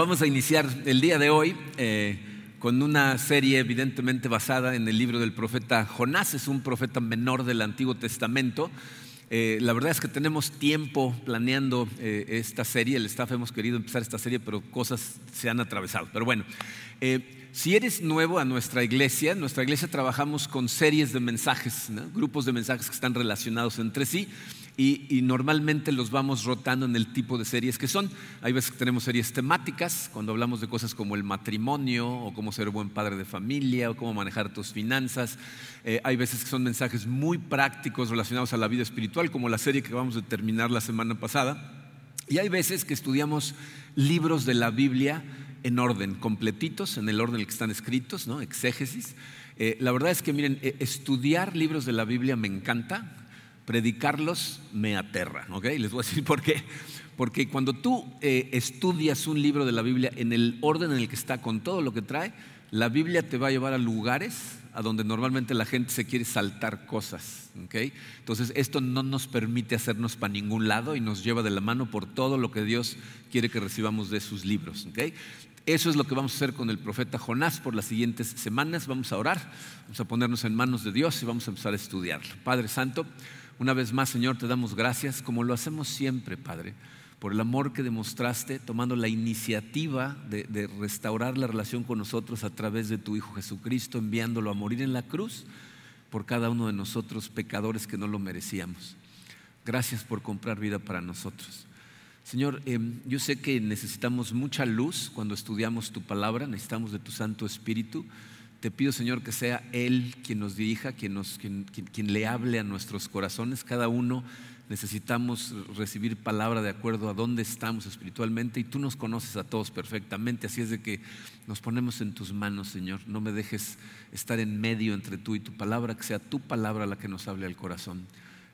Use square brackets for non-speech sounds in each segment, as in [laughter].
vamos a iniciar el día de hoy eh, con una serie evidentemente basada en el libro del profeta Jonás, es un profeta menor del Antiguo Testamento. Eh, la verdad es que tenemos tiempo planeando eh, esta serie, el staff hemos querido empezar esta serie, pero cosas se han atravesado. Pero bueno, si eres nuevo a nuestra iglesia, nuestra iglesia trabajamos con series de mensajes, grupos de mensajes que están relacionados entre sí y, normalmente los vamos rotando en el tipo de series que son. Hay veces que tenemos series temáticas, cuando hablamos de cosas como el matrimonio o cómo ser buen padre de familia o cómo manejar tus finanzas. Eh, hay veces que son mensajes muy prácticos relacionados a la vida espiritual, como la serie que vamos a terminar la semana pasada. Y hay veces que estudiamos libros de la Biblia en orden, completitos, en el orden en el que están escritos, ¿no? exégesis. Eh, la verdad es que, miren, eh, estudiar libros de la Biblia me encanta, predicarlos me aterra, ¿ok? Les voy a decir por qué. Porque cuando tú eh, estudias un libro de la Biblia en el orden en el que está, con todo lo que trae, la Biblia te va a llevar a lugares a donde normalmente la gente se quiere saltar cosas. ¿okay? Entonces, esto no nos permite hacernos para ningún lado y nos lleva de la mano por todo lo que Dios quiere que recibamos de sus libros. ¿okay? Eso es lo que vamos a hacer con el profeta Jonás por las siguientes semanas. Vamos a orar, vamos a ponernos en manos de Dios y vamos a empezar a estudiarlo. Padre Santo, una vez más, Señor, te damos gracias, como lo hacemos siempre, Padre, por el amor que demostraste tomando la iniciativa de, restaurar la relación con nosotros a través de tu Hijo Jesucristo, enviándolo a morir en la cruz por cada uno de nosotros, pecadores que no lo merecíamos. Gracias por comprar vida para nosotros. Señor, em, yo sé que necesitamos mucha luz cuando estudiamos tu palabra, necesitamos de tu Santo Espíritu. Te pido, Señor, que sea Él quien nos dirija, quien, le hable a nuestros corazones. Cada uno necesitamos recibir palabra de acuerdo a dónde estamos espiritualmente y tú nos conoces a todos perfectamente. Así es de que nos ponemos en tus manos, Señor. No me dejes estar en medio entre tú y tu palabra, que sea tu palabra la que nos hable al corazón.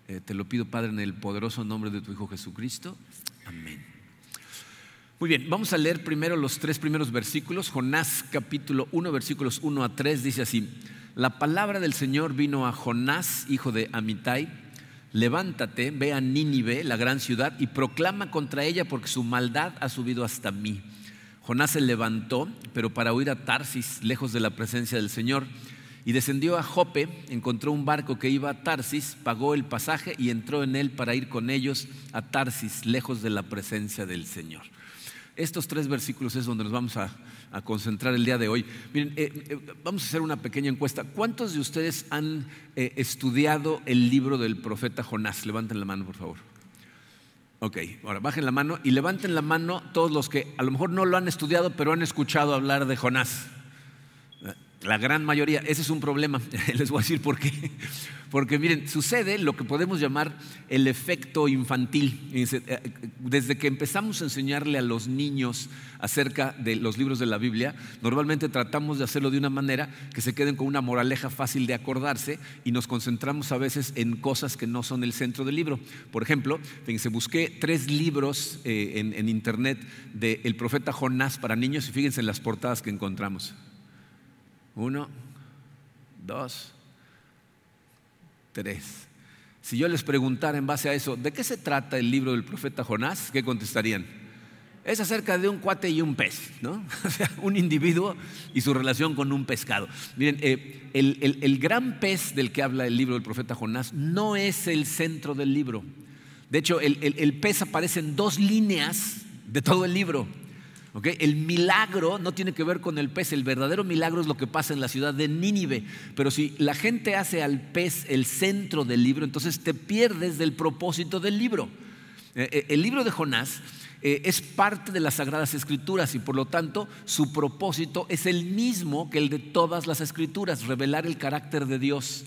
Eh, te lo pido, Padre, en el poderoso nombre de tu Hijo Jesucristo. Amén. Muy bien, vamos a leer primero los tres primeros versículos. Jonás capítulo 1, versículos 1 a 3 dice así, la palabra del Señor vino a Jonás, hijo de Amitai, levántate, ve a Nínive, la gran ciudad, y proclama contra ella porque su maldad ha subido hasta mí. Jonás se levantó, pero para huir a Tarsis, lejos de la presencia del Señor, y descendió a Jope, encontró un barco que iba a Tarsis, pagó el pasaje y entró en él para ir con ellos a Tarsis, lejos de la presencia del Señor. Estos tres versículos es donde nos vamos a, concentrar el día de hoy. Miren, eh, eh, vamos a hacer una pequeña encuesta. ¿Cuántos de ustedes han eh, estudiado el libro del profeta Jonás? Levanten la mano, por favor. Ok, ahora bajen la mano y levanten la mano todos los que a lo mejor no lo han estudiado, pero han escuchado hablar de Jonás. La gran mayoría, ese es un problema. [laughs] Les voy a decir por qué. Porque miren, sucede lo que podemos llamar el efecto infantil. Eh, desde que empezamos a enseñarle a los niños acerca de los libros de la Biblia, normalmente tratamos de hacerlo de una manera que se queden con una moraleja fácil de acordarse y nos concentramos a veces en cosas que no son el centro del libro. Por ejemplo, fíjense, busqué tres libros eh, en, en, internet del profeta Jonás para niños y fíjense en las portadas que encontramos. Uno, dos, tres. Si yo les preguntara en base a eso, ¿de qué se trata el libro del profeta Jonás? ¿Qué contestarían? Es acerca de un cuate y un pez, ¿no? [laughs] O sea, un individuo y su relación con un pescado. Miren, eh, el, gran pez del que habla el libro del profeta Jonás no es el centro del libro. De hecho, el pez aparece en dos líneas de todo el libro. El milagro no tiene que ver con el pez, el verdadero milagro es lo que pasa en la ciudad de Nínive. Pero si la gente hace al pez el centro del libro, entonces te pierdes del propósito del libro. Eh, eh, el libro de Jonás eh, es parte de las Sagradas Escrituras y por lo tanto su propósito es el mismo que el de todas las Escrituras, revelar el carácter de Dios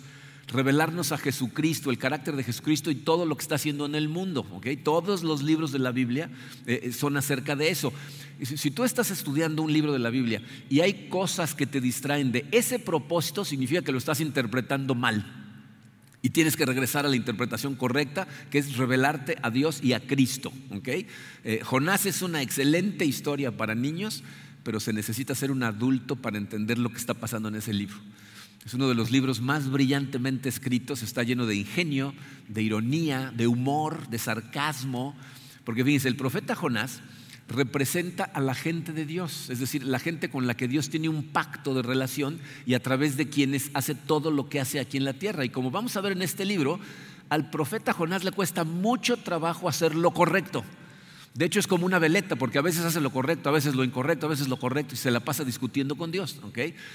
revelarnos a Jesucristo, el carácter de Jesucristo y todo lo que está haciendo en el mundo. Todos los libros de la Biblia eh, eh, son acerca de eso. Si, tú estás estudiando un libro de la Biblia y hay cosas que te distraen de ese propósito, significa que lo estás interpretando mal. Y tienes que regresar a la interpretación correcta, que es revelarte a Dios y a Cristo. Eh, Jonás es una excelente historia para niños, pero se necesita ser un adulto para entender lo que está pasando en ese libro. Es uno de los libros más brillantemente escritos, está lleno de ingenio, de ironía, de humor, de sarcasmo, porque fíjense, el profeta Jonás representa a la gente de Dios, es decir, la gente con la que Dios tiene un pacto de relación y a través de quienes hace todo lo que hace aquí en la tierra. Y como vamos a ver en este libro, al profeta Jonás le cuesta mucho trabajo hacer lo correcto. De hecho, es como una veleta, porque a veces hace lo correcto, a veces lo incorrecto, a veces lo correcto y se la pasa discutiendo con Dios.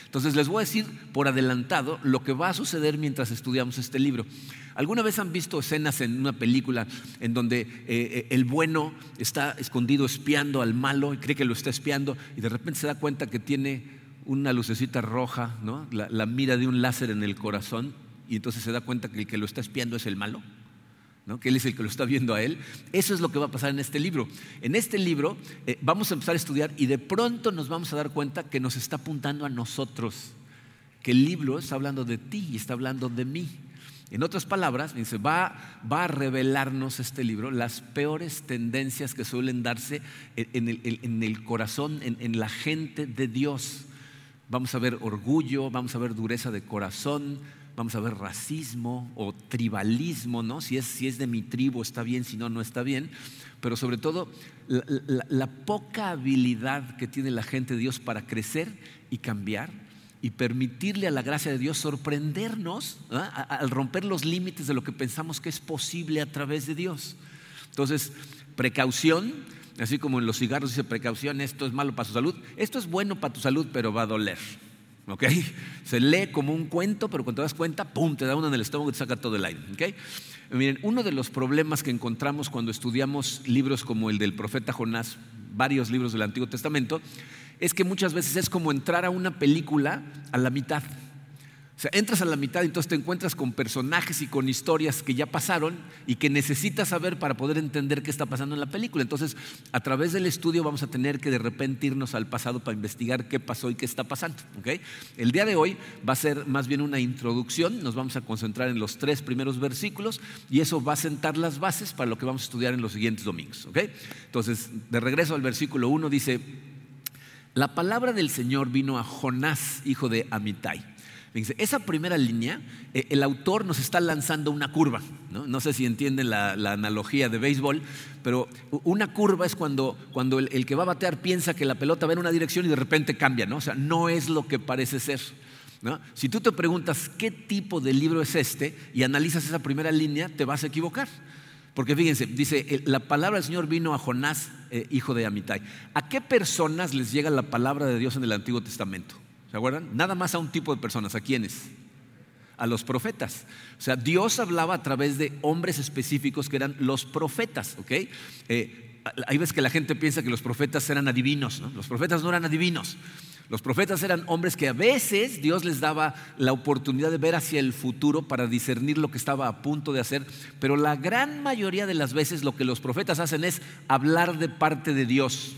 Entonces, les voy a decir por adelantado lo que va a suceder mientras estudiamos este libro. ¿Alguna vez han visto escenas en una película en donde eh, eh, el bueno está escondido espiando al malo y cree que lo está espiando y de repente se da cuenta que tiene una lucecita roja, ¿no? la, la mira de un láser en el corazón y entonces se da cuenta que el que lo está espiando es el malo? Que Él es el que lo está viendo a Él. Eso es lo que va a pasar en este libro. En este libro eh, vamos a empezar a estudiar y de pronto nos vamos a dar cuenta que nos está apuntando a nosotros, que el libro está hablando de ti y está hablando de mí. En otras palabras, dice, va, va a revelarnos este libro las peores tendencias que suelen darse en el, corazón, en la gente de Dios. Vamos a ver orgullo, vamos a ver dureza de corazón, vamos a ver racismo o tribalismo, ¿no? Si es, si es de mi tribu está bien, si no, no está bien. Pero sobre todo la, poca habilidad que tiene la gente de Dios para crecer y cambiar y permitirle a la gracia de Dios sorprendernos al romper los límites de lo que pensamos que es posible a través de Dios. Entonces, precaución, así como en los cigarros dice precaución, esto es malo para su salud, esto es bueno para tu salud, pero va a doler. ¿Ok? Se lee como un cuento, pero cuando te das cuenta, ¡pum!, te da uno en el estómago y te saca todo el aire, ¿ok? Miren, uno de los problemas que encontramos cuando estudiamos libros como el del profeta Jonás, varios libros del Antiguo Testamento, es que muchas veces es como entrar a una película a la mitad. O sea, entras a la mitad y entonces te encuentras con personajes y con historias que ya pasaron y que necesitas saber para poder entender qué está pasando en la película. Entonces, a través del estudio vamos a tener que de repente irnos al pasado para investigar qué pasó y qué está pasando. El día de hoy va a ser más bien una introducción, nos vamos a concentrar en los tres primeros versículos y eso va a sentar las bases para lo que vamos a estudiar en los siguientes domingos. Entonces, de regreso al versículo 1 dice, la palabra del Señor vino a Jonás, hijo de Amitai esa primera línea, eh, el autor nos está lanzando una curva. No, sé si entienden la, analogía de béisbol, pero una curva es cuando, cuando el, que va a batear piensa que la pelota va en una dirección y de repente cambia. ¿no? O sea, no es lo que parece ser. Si tú te preguntas qué tipo de libro es este y analizas esa primera línea, te vas a equivocar. Porque fíjense, dice, la palabra del Señor vino a Jonás, eh, hijo de Amitai. ¿A qué personas les llega la palabra de Dios en el Antiguo Testamento? ¿Se acuerdan? Nada más a un tipo de personas. ¿A quiénes? A los profetas. O sea, Dios hablaba a través de hombres específicos que eran los profetas, ¿ok? Eh, veces que la gente piensa que los profetas eran adivinos, ¿no? Los profetas no eran adivinos. Los profetas eran hombres que a veces Dios les daba la oportunidad de ver hacia el futuro para discernir lo que estaba a punto de hacer, pero la gran mayoría de las veces lo que los profetas hacen es hablar de parte de Dios.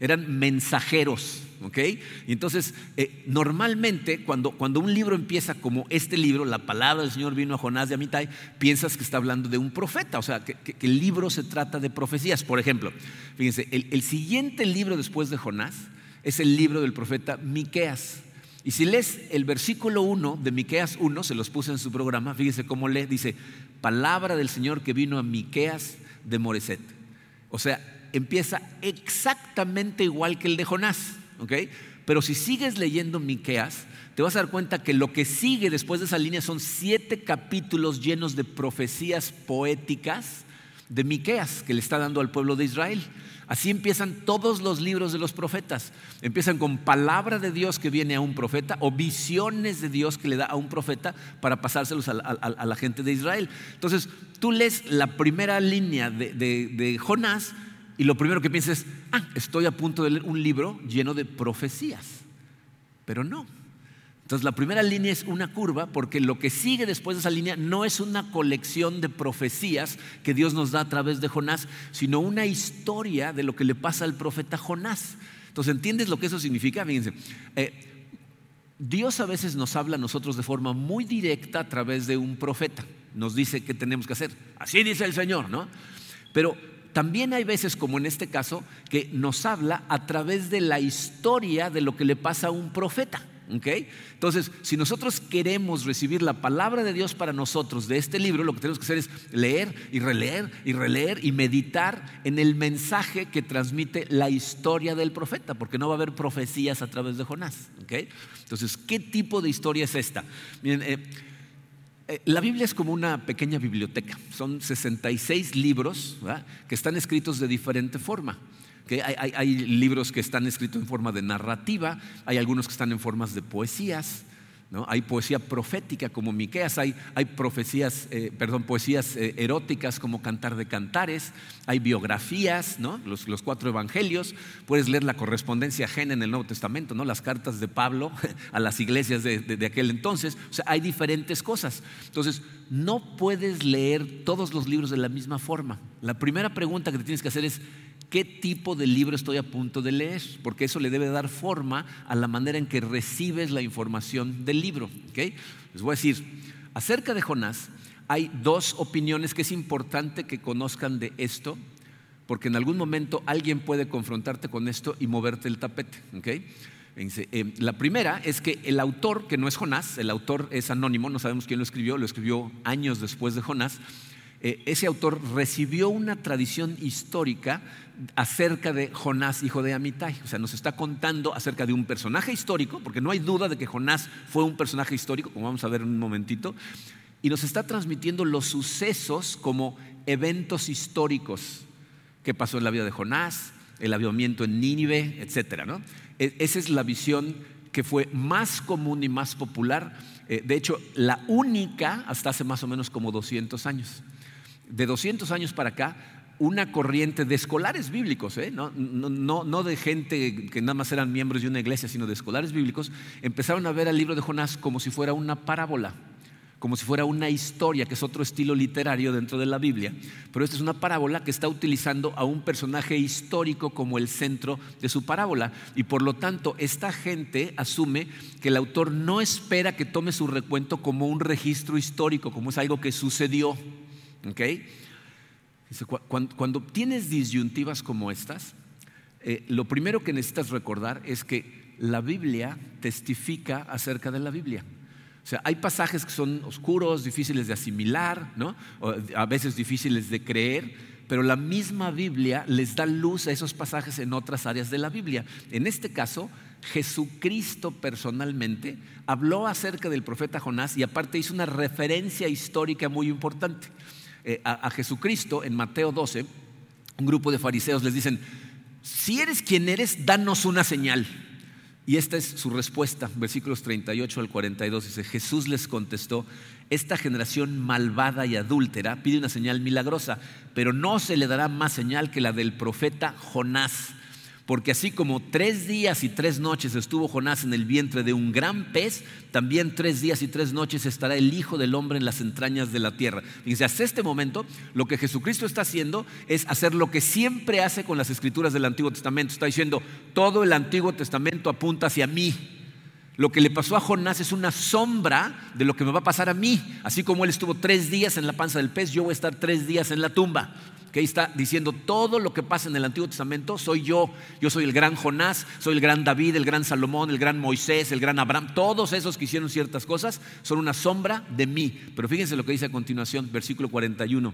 Eran mensajeros, ¿ok? Y entonces, eh, normalmente cuando, cuando un libro empieza como este libro, la palabra del Señor vino a Jonás de Amitai, piensas que está hablando de un profeta, o sea, que, el libro se trata de profecías. Por ejemplo, fíjense, el, siguiente libro después de Jonás es el libro del profeta Miqueas. Y si lees el versículo 1 de Miqueas 1, se los puse en su programa, fíjense cómo lee, dice, palabra del Señor que vino a Miqueas de Moreset. O sea, empieza exactamente igual que el de Jonás. Pero si sigues leyendo Miqueas, te vas a dar cuenta que lo que sigue después de esa línea son siete capítulos llenos de profecías poéticas de Miqueas que le está dando al pueblo de Israel. Así empiezan todos los libros de los profetas. Empiezan con palabra de Dios que viene a un profeta o visiones de Dios que le da a un profeta para pasárselos a, la gente de Israel. Entonces, tú lees la primera línea de, de Jonás y lo primero que piensas es, ah, estoy a punto de leer un libro lleno de profecías. Pero no. Entonces la primera línea es una curva porque lo que sigue después de esa línea no es una colección de profecías que Dios nos da a través de Jonás, sino una historia de lo que le pasa al profeta Jonás. Entonces, ¿entiendes lo que eso significa? Fíjense, eh, Dios a veces nos habla a nosotros de forma muy directa a través de un profeta. Nos dice qué tenemos que hacer. Así dice el Señor, ¿no? Pero también hay veces, como en este caso, que nos habla a través de la historia de lo que le pasa a un profeta. Entonces, si nosotros queremos recibir la palabra de Dios para nosotros de este libro, lo que tenemos que hacer es leer y releer y releer y meditar en el mensaje que transmite la historia del profeta, porque no va a haber profecías a través de Jonás. Entonces, ¿qué tipo de historia es esta? Miren, eh, la Biblia es como una pequeña biblioteca. Son 66 libros que están escritos de diferente forma. Hay, libros que están escritos en forma de narrativa, hay algunos que están en formas de poesías, hay poesía profética como Miqueas, hay, profecías, eh, perdón, poesías eh, eróticas como Cantar de Cantares, hay biografías, los, cuatro evangelios, puedes leer la correspondencia ajena en el Nuevo Testamento, ¿no? las cartas de Pablo [laughs] a las iglesias de, de aquel entonces, o sea, hay diferentes cosas. Entonces, no puedes leer todos los libros de la misma forma. La primera pregunta que te tienes que hacer es, qué tipo de libro estoy a punto de leer, porque eso le debe dar forma a la manera en que recibes la información del libro. Les voy a decir, acerca de Jonás, hay dos opiniones que es importante que conozcan de esto, porque en algún momento alguien puede confrontarte con esto y moverte el tapete. Eh, la primera es que el autor, que no es Jonás, el autor es anónimo, no sabemos quién lo escribió, lo escribió años después de Jonás, eh, ese autor recibió una tradición histórica acerca de Jonás, hijo de Amitai. O sea, nos está contando acerca de un personaje histórico, porque no hay duda de que Jonás fue un personaje histórico, como vamos a ver en un momentito, y nos está transmitiendo los sucesos como eventos históricos que pasó en la vida de Jonás, el avivamiento en Nínive, etc. E, esa es la visión que fue más común y más popular, eh, de hecho, la única hasta hace más o menos como 200 años de 200 años para acá, una corriente de escolares bíblicos, ¿eh? no, no, de gente que nada más eran miembros de una iglesia, sino de escolares bíblicos, empezaron a ver al libro de Jonás como si fuera una parábola, como si fuera una historia, que es otro estilo literario dentro de la Biblia. Pero esta es una parábola que está utilizando a un personaje histórico como el centro de su parábola. Y por lo tanto, esta gente asume que el autor no espera que tome su recuento como un registro histórico, como es algo que sucedió. Cuando, tienes disyuntivas como estas, eh, lo primero que necesitas recordar es que la Biblia testifica acerca de la Biblia. O sea, hay pasajes que son oscuros, difíciles de asimilar, a veces difíciles de creer, pero la misma Biblia les da luz a esos pasajes en otras áreas de la Biblia. En este caso, Jesucristo personalmente habló acerca del profeta Jonás y aparte hizo una referencia histórica muy importante. Eh, a, Jesucristo en Mateo 12, un grupo de fariseos les dicen, si eres quien eres, danos una señal. Y esta es su respuesta, versículos 38 al 42. Dice, Jesús les contestó, esta generación malvada y adúltera pide una señal milagrosa, pero no se le dará más señal que la del profeta Jonás. Porque así como tres días y tres noches estuvo Jonás en el vientre de un gran pez, también tres días y tres noches estará el Hijo del Hombre en las entrañas de la tierra. Fíjense, hasta este momento lo que Jesucristo está haciendo es hacer lo que siempre hace con las escrituras del Antiguo Testamento. Está diciendo, todo el Antiguo Testamento apunta hacia mí. Lo que le pasó a Jonás es una sombra de lo que me va a pasar a mí. Así como él estuvo tres días en la panza del pez, yo voy a estar tres días en la tumba que ahí está diciendo todo lo que pasa en el Antiguo Testamento, soy yo. Yo soy el gran Jonás, soy el gran David, el gran Salomón, el gran Moisés, el gran Abraham. Todos esos que hicieron ciertas cosas son una sombra de mí. Pero fíjense lo que dice a continuación, versículo 41.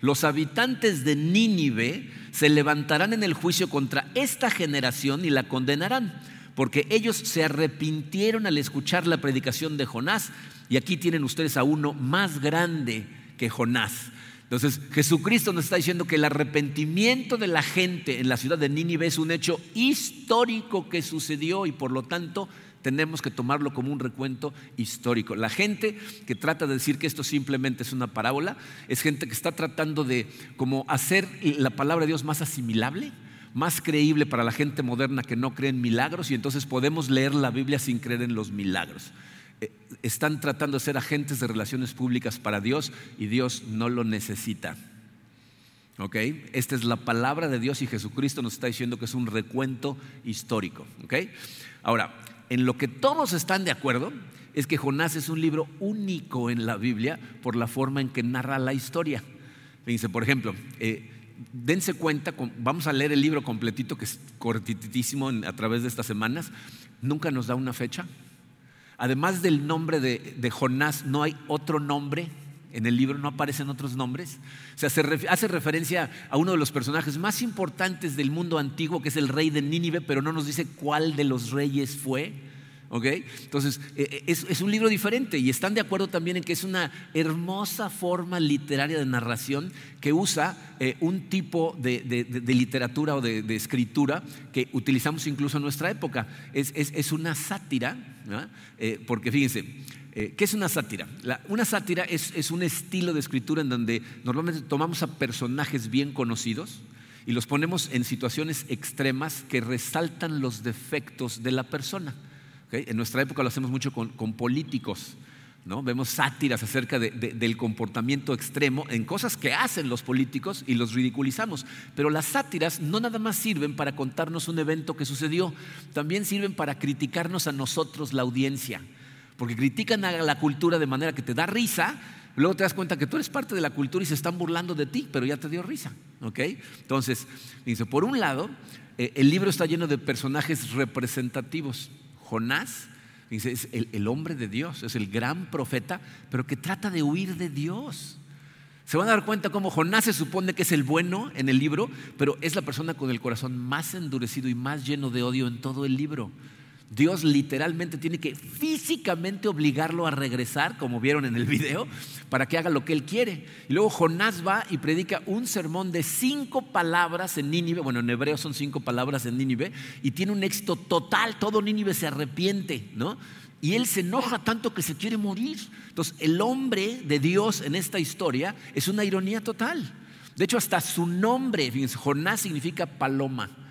Los habitantes de Nínive se levantarán en el juicio contra esta generación y la condenarán, porque ellos se arrepintieron al escuchar la predicación de Jonás. Y aquí tienen ustedes a uno más grande que Jonás. Entonces, Jesucristo nos está diciendo que el arrepentimiento de la gente en la ciudad de Nínive es un hecho histórico que sucedió y por lo tanto tenemos que tomarlo como un recuento histórico. La gente que trata de decir que esto simplemente es una parábola es gente que está tratando de como hacer la palabra de Dios más asimilable, más creíble para la gente moderna que no cree en milagros y entonces podemos leer la Biblia sin creer en los milagros. Eh, están tratando de ser agentes de relaciones públicas para Dios y Dios no lo necesita. ¿Ok? Esta es la palabra de Dios y Jesucristo nos está diciendo que es un recuento histórico. ¿Ok? Ahora, en lo que todos están de acuerdo es que Jonás es un libro único en la Biblia por la forma en que narra la historia. Fíjense, por ejemplo, eh, dense cuenta, vamos a leer el libro completito, que es cortitísimo a través de estas semanas, nunca nos da una fecha, además del nombre de, Jonás, no hay otro nombre en el libro, no aparecen otros nombres. O sea, se hace referencia a uno de los personajes más importantes del mundo antiguo, que es el rey de Nínive, pero no nos dice cuál de los reyes fue. Entonces, eh, eh, es, un libro diferente y están de acuerdo también en que es una hermosa forma literaria de narración que usa eh, un tipo de, literatura o de, escritura que utilizamos incluso en nuestra época. Es, una sátira, porque fíjense, ¿Qué es una sátira? una sátira es, es, un estilo de escritura en donde normalmente tomamos a personajes bien conocidos y los ponemos en situaciones extremas que resaltan los defectos de la persona. En nuestra época lo hacemos mucho con, políticos. ¿no? Vemos sátiras acerca del comportamiento extremo en cosas que hacen los políticos y los ridiculizamos. Pero las sátiras no nada más sirven para contarnos un evento que sucedió, también sirven para criticarnos a nosotros, la audiencia. Porque critican a la cultura de manera que te da risa, luego te das cuenta que tú eres parte de la cultura y se están burlando de ti, pero ya te dio risa. Entonces, dice, por un lado, eh, el libro está lleno de personajes representativos. Jonás es el, hombre de Dios, es el gran profeta, pero que trata de huir de Dios. Se van a dar cuenta cómo Jonás se supone que es el bueno en el libro, pero es la persona con el corazón más endurecido y más lleno de odio en todo el libro. Dios literalmente tiene que físicamente obligarlo a regresar, como vieron en el video, para que haga lo que él quiere. Y luego Jonás va y predica un sermón de cinco palabras en Nínive, bueno, en hebreo son cinco palabras en Nínive, y tiene un éxito total, todo Nínive se arrepiente, ¿no? Y él se enoja tanto que se quiere morir. Entonces, el hombre de Dios en esta historia es una ironía total. De hecho, hasta su nombre, fíjense, Jonás significa paloma.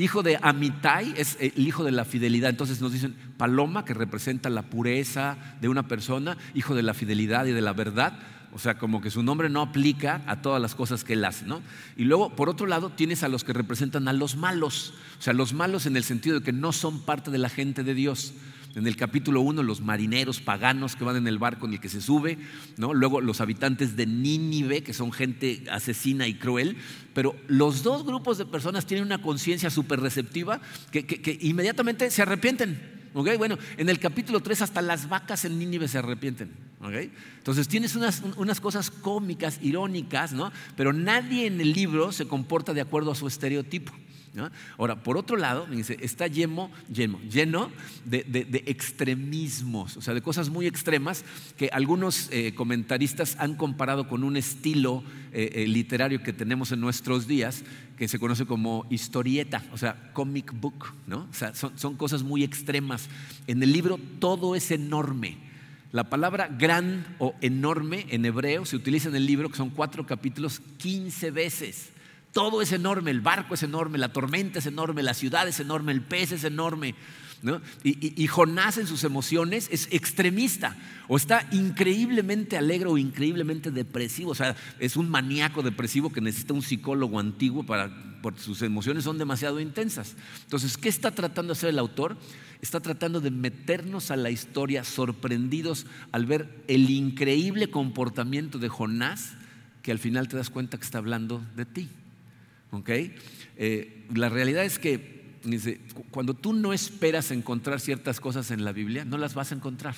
Hijo de Amitai es el hijo de la fidelidad. Entonces nos dicen paloma, que representa la pureza de una persona, hijo de la fidelidad y de la verdad. O sea, como que su nombre no aplica a todas las cosas que él hace, ¿no? Y luego, por otro lado, tienes a los que representan a los malos. O sea, los malos en el sentido de que no son parte de la gente de Dios. En el capítulo 1, los marineros paganos que van en el barco en el que se sube, ¿no? luego los habitantes de Nínive, que son gente asesina y cruel, pero los dos grupos de personas tienen una conciencia súper receptiva que, inmediatamente se arrepienten. Bueno, en el capítulo 3 hasta las vacas en Nínive se arrepienten. Entonces tienes unas, unas, cosas cómicas, irónicas, ¿no? pero nadie en el libro se comporta de acuerdo a su estereotipo. Ahora, por otro lado, dice, está lleno, lleno, de, extremismos, o sea, de cosas muy extremas que algunos eh, comentaristas han comparado con un estilo eh, eh, literario que tenemos en nuestros días que se conoce como historieta, o sea, comic book, ¿no? O sea, son, son cosas muy extremas. En el libro todo es enorme. La palabra gran o enorme en hebreo se utiliza en el libro, que son cuatro capítulos, 15 veces. Todo es enorme, el barco es enorme, la tormenta es enorme, la ciudad es enorme, el pez es enorme. Y, Jonás en sus emociones es extremista o está increíblemente alegre o increíblemente depresivo. O sea, es un maníaco depresivo que necesita un psicólogo antiguo para, porque sus emociones son demasiado intensas. Entonces, ¿qué está tratando de hacer el autor? Está tratando de meternos a la historia sorprendidos al ver el increíble comportamiento de Jonás que al final te das cuenta que está hablando de ti. Eh, la realidad es que cuando tú no esperas encontrar ciertas cosas en la Biblia, no las vas a encontrar.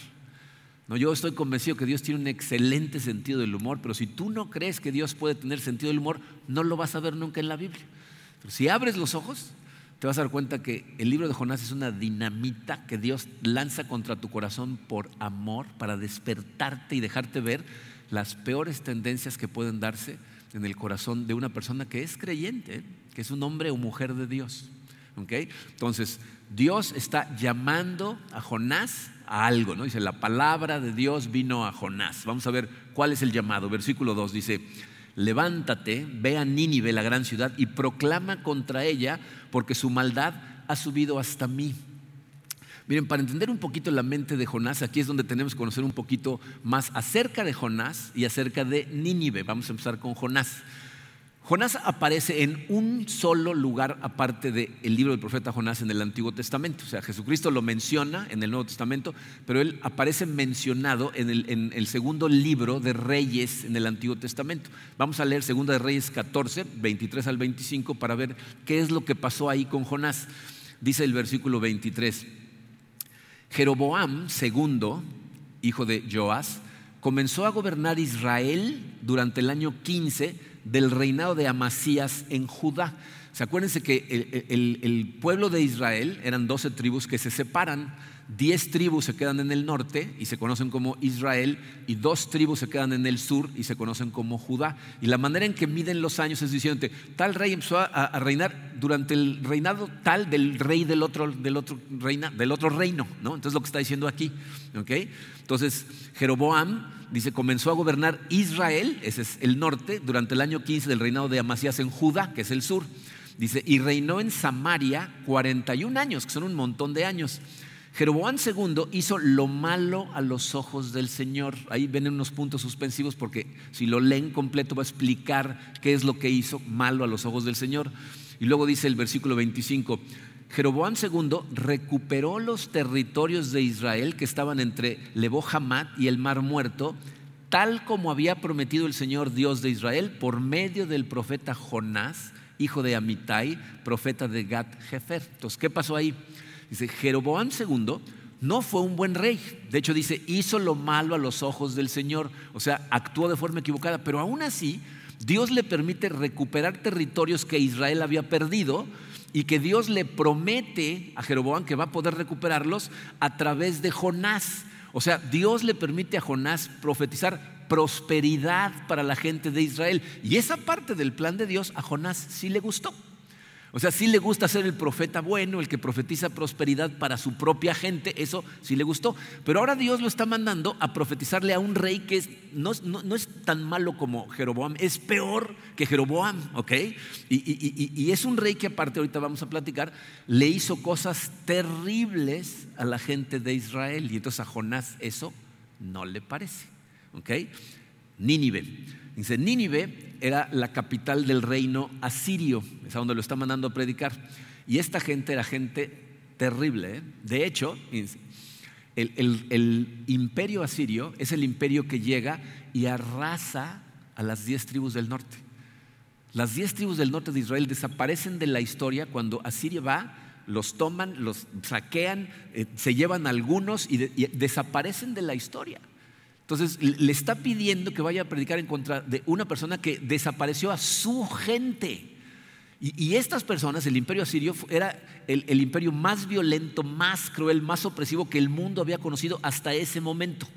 No, yo estoy convencido que Dios tiene un excelente sentido del humor, pero si tú no crees que Dios puede tener sentido del humor, no lo vas a ver nunca en la Biblia. si abres los ojos, te vas a dar cuenta que el libro de Jonás es una dinamita que Dios lanza contra tu corazón por amor, para despertarte y dejarte ver las peores tendencias que pueden darse en el corazón de una persona que es creyente, que es un hombre o mujer de Dios. Entonces, Dios está llamando a Jonás a algo, ¿no? Dice, la palabra de Dios vino a Jonás. Vamos a ver cuál es el llamado. Versículo 2 dice, levántate, ve a Nínive, la gran ciudad, y proclama contra ella, porque su maldad ha subido hasta mí. Miren, para entender un poquito la mente de Jonás, aquí es donde tenemos que conocer un poquito más acerca de Jonás y acerca de Nínive. Vamos a empezar con Jonás. Jonás aparece en un solo lugar aparte del libro del profeta Jonás en el Antiguo Testamento. O sea, Jesucristo lo menciona en el Nuevo Testamento, pero él aparece mencionado en el, en el segundo libro de Reyes en el Antiguo Testamento. Vamos a leer Segunda de Reyes 14, 23 al 25 para ver qué es lo que pasó ahí con Jonás. Dice el versículo 23. Jeroboam II, hijo de Joás, comenzó a gobernar Israel durante el año 15 del reinado de Amasías en Judá. ¿Se acuérdense que el, el pueblo de Israel eran 12 tribus que se separan Diez tribus se quedan en el norte y se conocen como Israel y dos tribus se quedan en el sur y se conocen como Judá. Y la manera en que miden los años es diciendo, tal rey empezó a, reinar durante el reinado tal del rey del otro, del otro, reina, del otro reino. ¿no? Entonces lo que está diciendo aquí. Entonces Jeroboam dice, comenzó a gobernar Israel, ese es el norte, durante el año 15 del reinado de Amasías en Judá, que es el sur. Dice, y reinó en Samaria 41 años, que son un montón de años. Jeroboam II hizo lo malo a los ojos del Señor. Ahí ven unos puntos suspensivos porque si lo leen completo va a explicar qué es lo que hizo malo a los ojos del Señor. Y luego dice el versículo 25, Jeroboam II recuperó los territorios de Israel que estaban entre Lebo y el Mar Muerto, tal como había prometido el Señor Dios de Israel por medio del profeta Jonás, hijo de Amitai, profeta de Gat Jefer. Entonces, ¿qué pasó ahí? Dice, Jeroboam II no fue un buen rey. De hecho, dice, hizo lo malo a los ojos del Señor. O sea, actuó de forma equivocada. Pero aún así, Dios le permite recuperar territorios que Israel había perdido y que Dios le promete a Jeroboam que va a poder recuperarlos a través de Jonás. O sea, Dios le permite a Jonás profetizar prosperidad para la gente de Israel. Y esa parte del plan de Dios a Jonás sí le gustó. O sea, sí le gusta ser el profeta bueno, el que profetiza prosperidad para su propia gente, eso sí le gustó. Pero ahora Dios lo está mandando a profetizarle a un rey que no, es tan malo como Jeroboam, es peor que Jeroboam, ¿ok? Y, es un rey que aparte, ahorita vamos a platicar, le hizo cosas terribles a la gente de Israel. Y entonces a Jonás eso no le parece, ¿ok? Nínive. Dice, Nínive era la capital del reino asirio, es a donde lo está mandando a predicar. Y esta gente era gente terrible. ¿eh? De hecho, el, imperio asirio es el imperio que llega y arrasa a las diez tribus del norte. Las diez tribus del norte de Israel desaparecen de la historia cuando Asiria va, los toman, los saquean, eh, se llevan algunos y desaparecen de la historia. Entonces le está pidiendo que vaya a predicar en contra de una persona que desapareció a su gente. Y, estas personas, el imperio asirio, era el, imperio más violento, más cruel, más opresivo que el mundo había conocido hasta ese momento.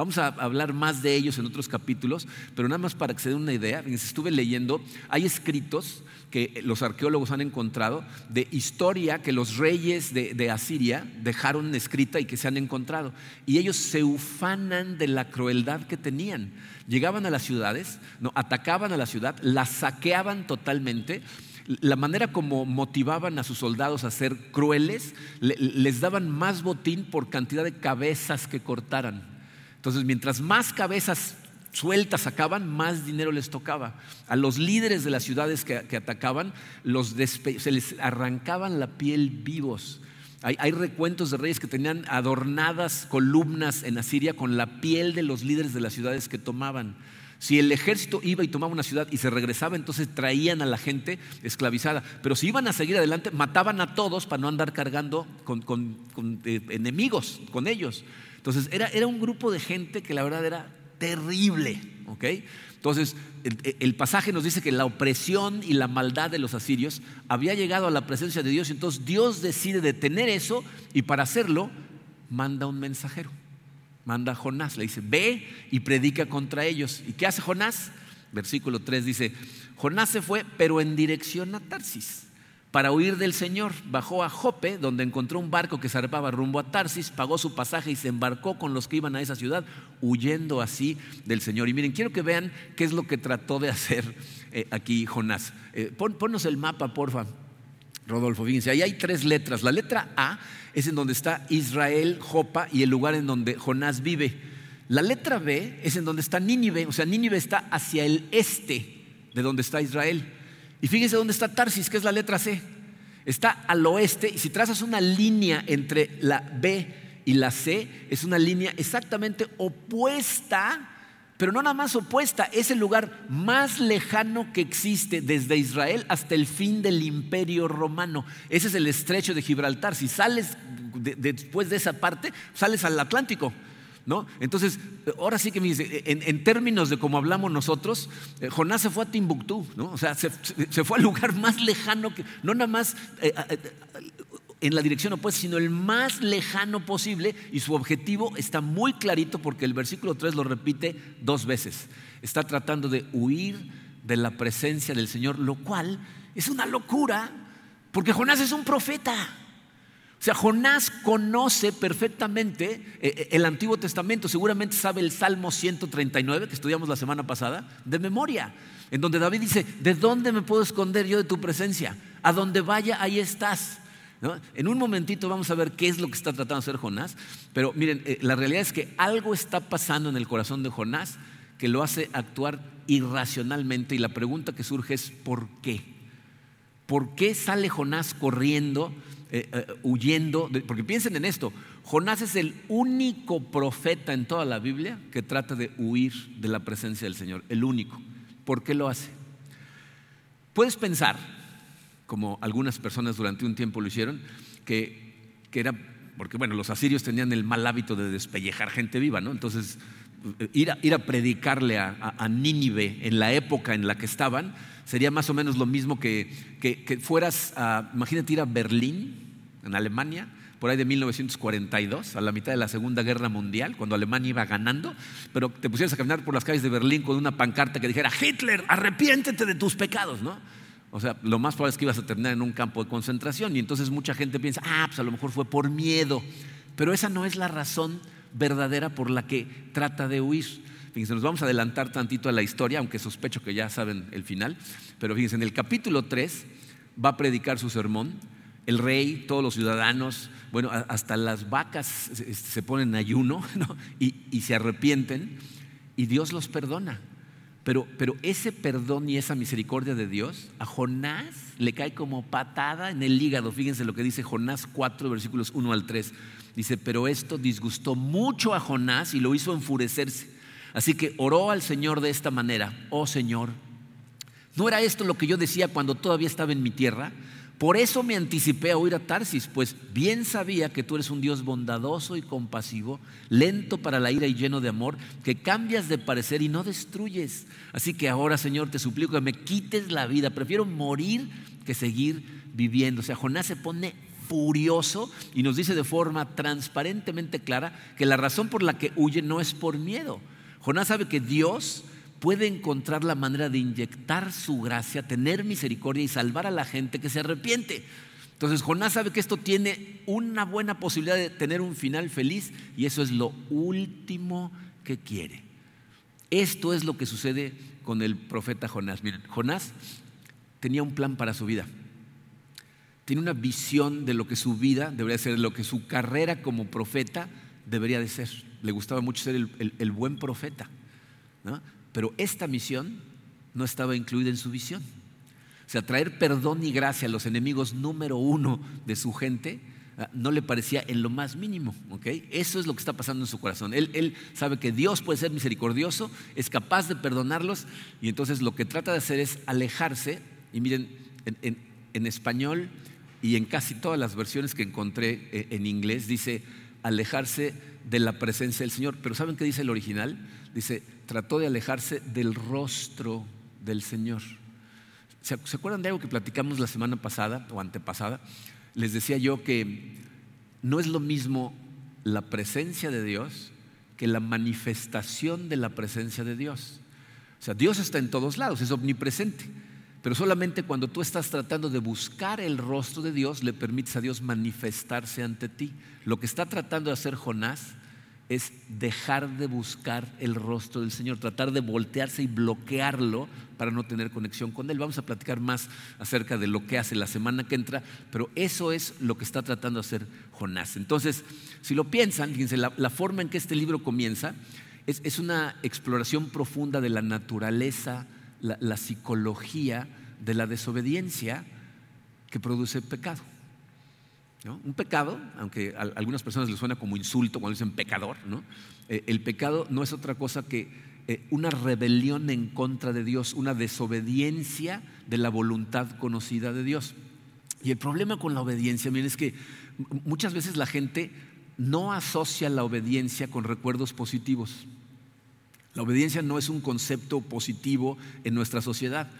Vamos a hablar más de ellos en otros capítulos, pero nada más para que se den una idea, estuve leyendo, hay escritos que los arqueólogos han encontrado de historia que los reyes de, Asiria dejaron escrita y que se han encontrado. Y ellos se ufanan de la crueldad que tenían. Llegaban a las ciudades, no, atacaban a la ciudad, la saqueaban totalmente la manera como motivaban a sus soldados a ser crueles, les daban más botín por cantidad de cabezas que cortaran. Entonces, mientras más cabezas sueltas sacaban, más dinero les tocaba. A los líderes de las ciudades que, atacaban, se les arrancaban la piel vivos. Hay, recuentos de reyes que tenían adornadas columnas en Asiria con la piel de los líderes de las ciudades que tomaban. Si el ejército iba y tomaba una ciudad y se regresaba, entonces traían a la gente esclavizada. Pero si iban a seguir adelante, mataban a todos para no andar cargando con, eh, enemigos, con ellos. Entonces era, era, un grupo de gente que la verdad era terrible. Entonces el, pasaje nos dice que la opresión y la maldad de los asirios había llegado a la presencia de Dios. Entonces Dios decide detener eso y para hacerlo manda un mensajero manda a Jonás, le dice, ve y predica contra ellos. ¿Y qué hace Jonás? Versículo 3 dice, Jonás se fue, pero en dirección a Tarsis. Para huir del Señor, bajó a Jope, donde encontró un barco que zarpaba rumbo a Tarsis, pagó su pasaje y se embarcó con los que iban a esa ciudad, huyendo así del Señor. Y miren, quiero que vean qué es lo que trató de hacer eh, aquí Jonás. Eh, ponnos el mapa, porfa, Rodolfo. Fíjense, ahí hay tres letras. La letra A es en donde está Israel, Jopa y el lugar en donde Jonás vive. La letra B es en donde está Nínive, o sea, Nínive está hacia el este de donde está Israel. Y fíjense dónde está Tarsis, que es la letra C. Está al oeste y si trazas una línea entre la B y la C, es una línea exactamente opuesta pero no nada más opuesta, es el lugar más lejano que existe desde Israel hasta el fin del imperio romano. Ese es el estrecho de Gibraltar. Si sales después de esa parte, sales al Atlántico. ¿No? Entonces, ahora sí que me dice, en, términos de cómo hablamos nosotros, eh, Jonás se fue a Timbuktu, ¿no? O sea, se, fue al lugar más lejano que, no nada más eh, eh, en la dirección opuesta, sino el más lejano posible, y su objetivo está muy clarito porque el versículo 3 lo repite dos veces. Está tratando de huir de la presencia del Señor, lo cual es una locura, porque Jonás es un profeta. O sea, Jonás conoce perfectamente eh, eh, el Antiguo Testamento, seguramente sabe el Salmo 139 que estudiamos la semana pasada, de memoria, en donde David dice, ¿de dónde me puedo esconder yo de tu presencia? A donde vaya, ahí estás. En un momentito vamos a ver qué es lo que está tratando de hacer Jonás, pero miren, eh, la realidad es que algo está pasando en el corazón de Jonás que lo hace actuar irracionalmente y la pregunta que surge es ¿por qué? ¿Por qué sale Jonás corriendo? Eh, eh, huyendo, porque piensen en esto, Jonás es el único profeta en toda la Biblia que trata de huir de la presencia del Señor, el único. ¿Por qué lo hace? Puedes pensar, como algunas personas durante un tiempo lo hicieron, que, era, porque bueno, los asirios tenían el mal hábito de despellejar gente viva, ¿no? Entonces, eh, ir a, ir a predicarle a Nínive en la época en la que estaban, sería más o menos lo mismo que, que, fueras, a, imagínate ir a Berlín, en Alemania, por ahí de 1942, a la mitad de la Segunda Guerra Mundial, cuando Alemania iba ganando, pero te pusieras a caminar por las calles de Berlín con una pancarta que dijera, Hitler, arrepiéntete de tus pecados, ¿no? O sea, lo más probable es que ibas a terminar en un campo de concentración y entonces mucha gente piensa, ah, pues a lo mejor fue por miedo, pero esa no es la razón verdadera por la que trata de huir. Fíjense, nos vamos a adelantar tantito a la historia, aunque sospecho que ya saben el final. Pero fíjense, en el capítulo 3 va a predicar su sermón. El rey, todos los ciudadanos, bueno, hasta las vacas se ponen ayuno [laughs] y, se arrepienten y Dios los perdona. Pero, pero, ese perdón y esa misericordia de Dios a Jonás le cae como patada en el hígado. Fíjense lo que dice Jonás 4, versículos 1 al 3. Dice, pero esto disgustó mucho a Jonás y lo hizo enfurecerse. Así que oró al Señor de esta manera, oh Señor, ¿no era esto lo que yo decía cuando todavía estaba en mi tierra? Por eso me anticipé a oír a Tarsis, pues bien sabía que tú eres un Dios bondadoso y compasivo, lento para la ira y lleno de amor, que cambias de parecer y no destruyes. Así que ahora, Señor, te suplico que me quites la vida. Prefiero morir que seguir viviendo. O sea, Jonás se pone furioso y nos dice de forma transparentemente clara que la razón por la que huye no es por miedo, Jonás sabe que Dios puede encontrar la manera de inyectar su gracia, tener misericordia y salvar a la gente que se arrepiente. Entonces Jonás sabe que esto tiene una buena posibilidad de tener un final feliz y eso es lo último que quiere. Esto es lo que sucede con el profeta Jonás. Miren, Jonás tenía un plan para su vida. Tiene una visión de lo que su vida debería ser, de lo que su carrera como profeta debería de ser le gustaba mucho ser el, buen profeta, pero esta misión no estaba incluida en su visión. O sea, traer perdón y gracia a los enemigos número uno de su gente ah, no le parecía en lo más mínimo. Eso es lo que está pasando en su corazón. Él, sabe que Dios puede ser misericordioso, es capaz de perdonarlos y entonces lo que trata de hacer es alejarse. Y miren, en español y en casi todas las versiones que encontré eh, en inglés dice alejarse de la presencia del Señor. Pero ¿saben qué dice el original? Dice, trató de alejarse del rostro del Señor. ¿Se, acuerdan de algo que platicamos la semana pasada o antepasada? Les decía yo que no es lo mismo la presencia de Dios que la manifestación de la presencia de Dios. O sea, Dios está en todos lados, es omnipresente. Pero solamente cuando tú estás tratando de buscar el rostro de Dios, le permites a Dios manifestarse ante ti. Lo que está tratando de hacer Jonás es dejar de buscar el rostro del Señor, tratar de voltearse y bloquearlo para no tener conexión con Él. Vamos a platicar más acerca de lo que hace la semana que entra, pero eso es lo que está tratando de hacer Jonás. Entonces, si lo piensan, fíjense, la, forma en que este libro comienza es una exploración profunda de la naturaleza, la, psicología de la desobediencia que produce pecado. Un pecado, aunque a algunas personas les suena como insulto cuando dicen pecador, eh, el pecado no es otra cosa que eh, una rebelión en contra de Dios, una desobediencia de la voluntad conocida de Dios. Y el problema con la obediencia, miren, es que muchas veces la gente no asocia la obediencia con recuerdos positivos. La obediencia no es un concepto positivo en nuestra sociedad.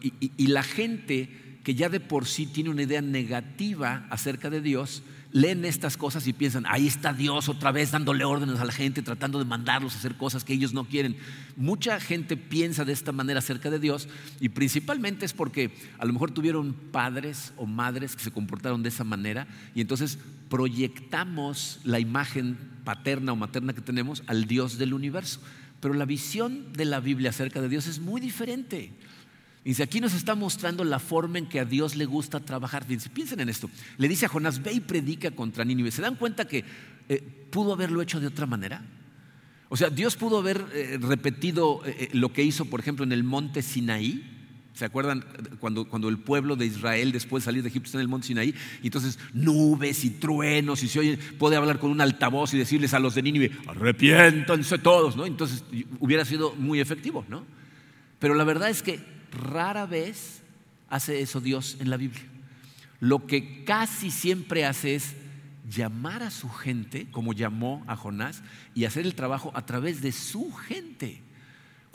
y la gente que ya de por sí tiene una idea negativa acerca de Dios, leen estas cosas y piensan, ahí está Dios otra vez dándole órdenes a la gente, tratando de mandarlos a hacer cosas que ellos no quieren. Mucha gente piensa de esta manera acerca de Dios y principalmente es porque a lo mejor tuvieron padres o madres que se comportaron de esa manera y entonces proyectamos la imagen paterna o materna que tenemos al Dios del universo. Pero la visión de la Biblia acerca de Dios es muy diferente. Dice, aquí nos está mostrando la forma en que a Dios le gusta trabajar. Dice, piensen en esto. Le dice a Jonás, ve y predica contra Nínive. ¿Se dan cuenta que eh, pudo haberlo hecho de otra manera? O sea, Dios pudo haber eh, repetido eh, lo que hizo, por ejemplo, en el monte Sinaí. ¿Se acuerdan cuando, cuando el pueblo de Israel después de salir de Egipto está en el monte Sinaí? Entonces nubes y truenos y se oye, puede hablar con un altavoz y decirles a los de Nínive, arrepiéntanse todos, ¿no? Entonces hubiera sido muy efectivo, ¿no? Pero la verdad es que rara vez hace eso Dios en la Biblia. Lo que casi siempre hace es llamar a su gente, como llamó a Jonás, y hacer el trabajo a través de su gente.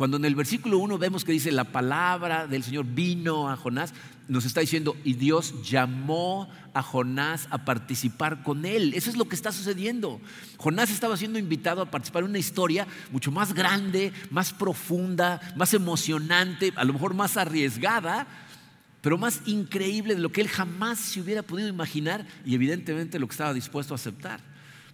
Cuando en el versículo 1 vemos que dice la palabra del Señor vino a Jonás, nos está diciendo, y Dios llamó a Jonás a participar con él. Eso es lo que está sucediendo. Jonás estaba siendo invitado a participar en una historia mucho más grande, más profunda, más emocionante, a lo mejor más arriesgada, pero más increíble de lo que él jamás se hubiera podido imaginar y evidentemente lo que estaba dispuesto a aceptar.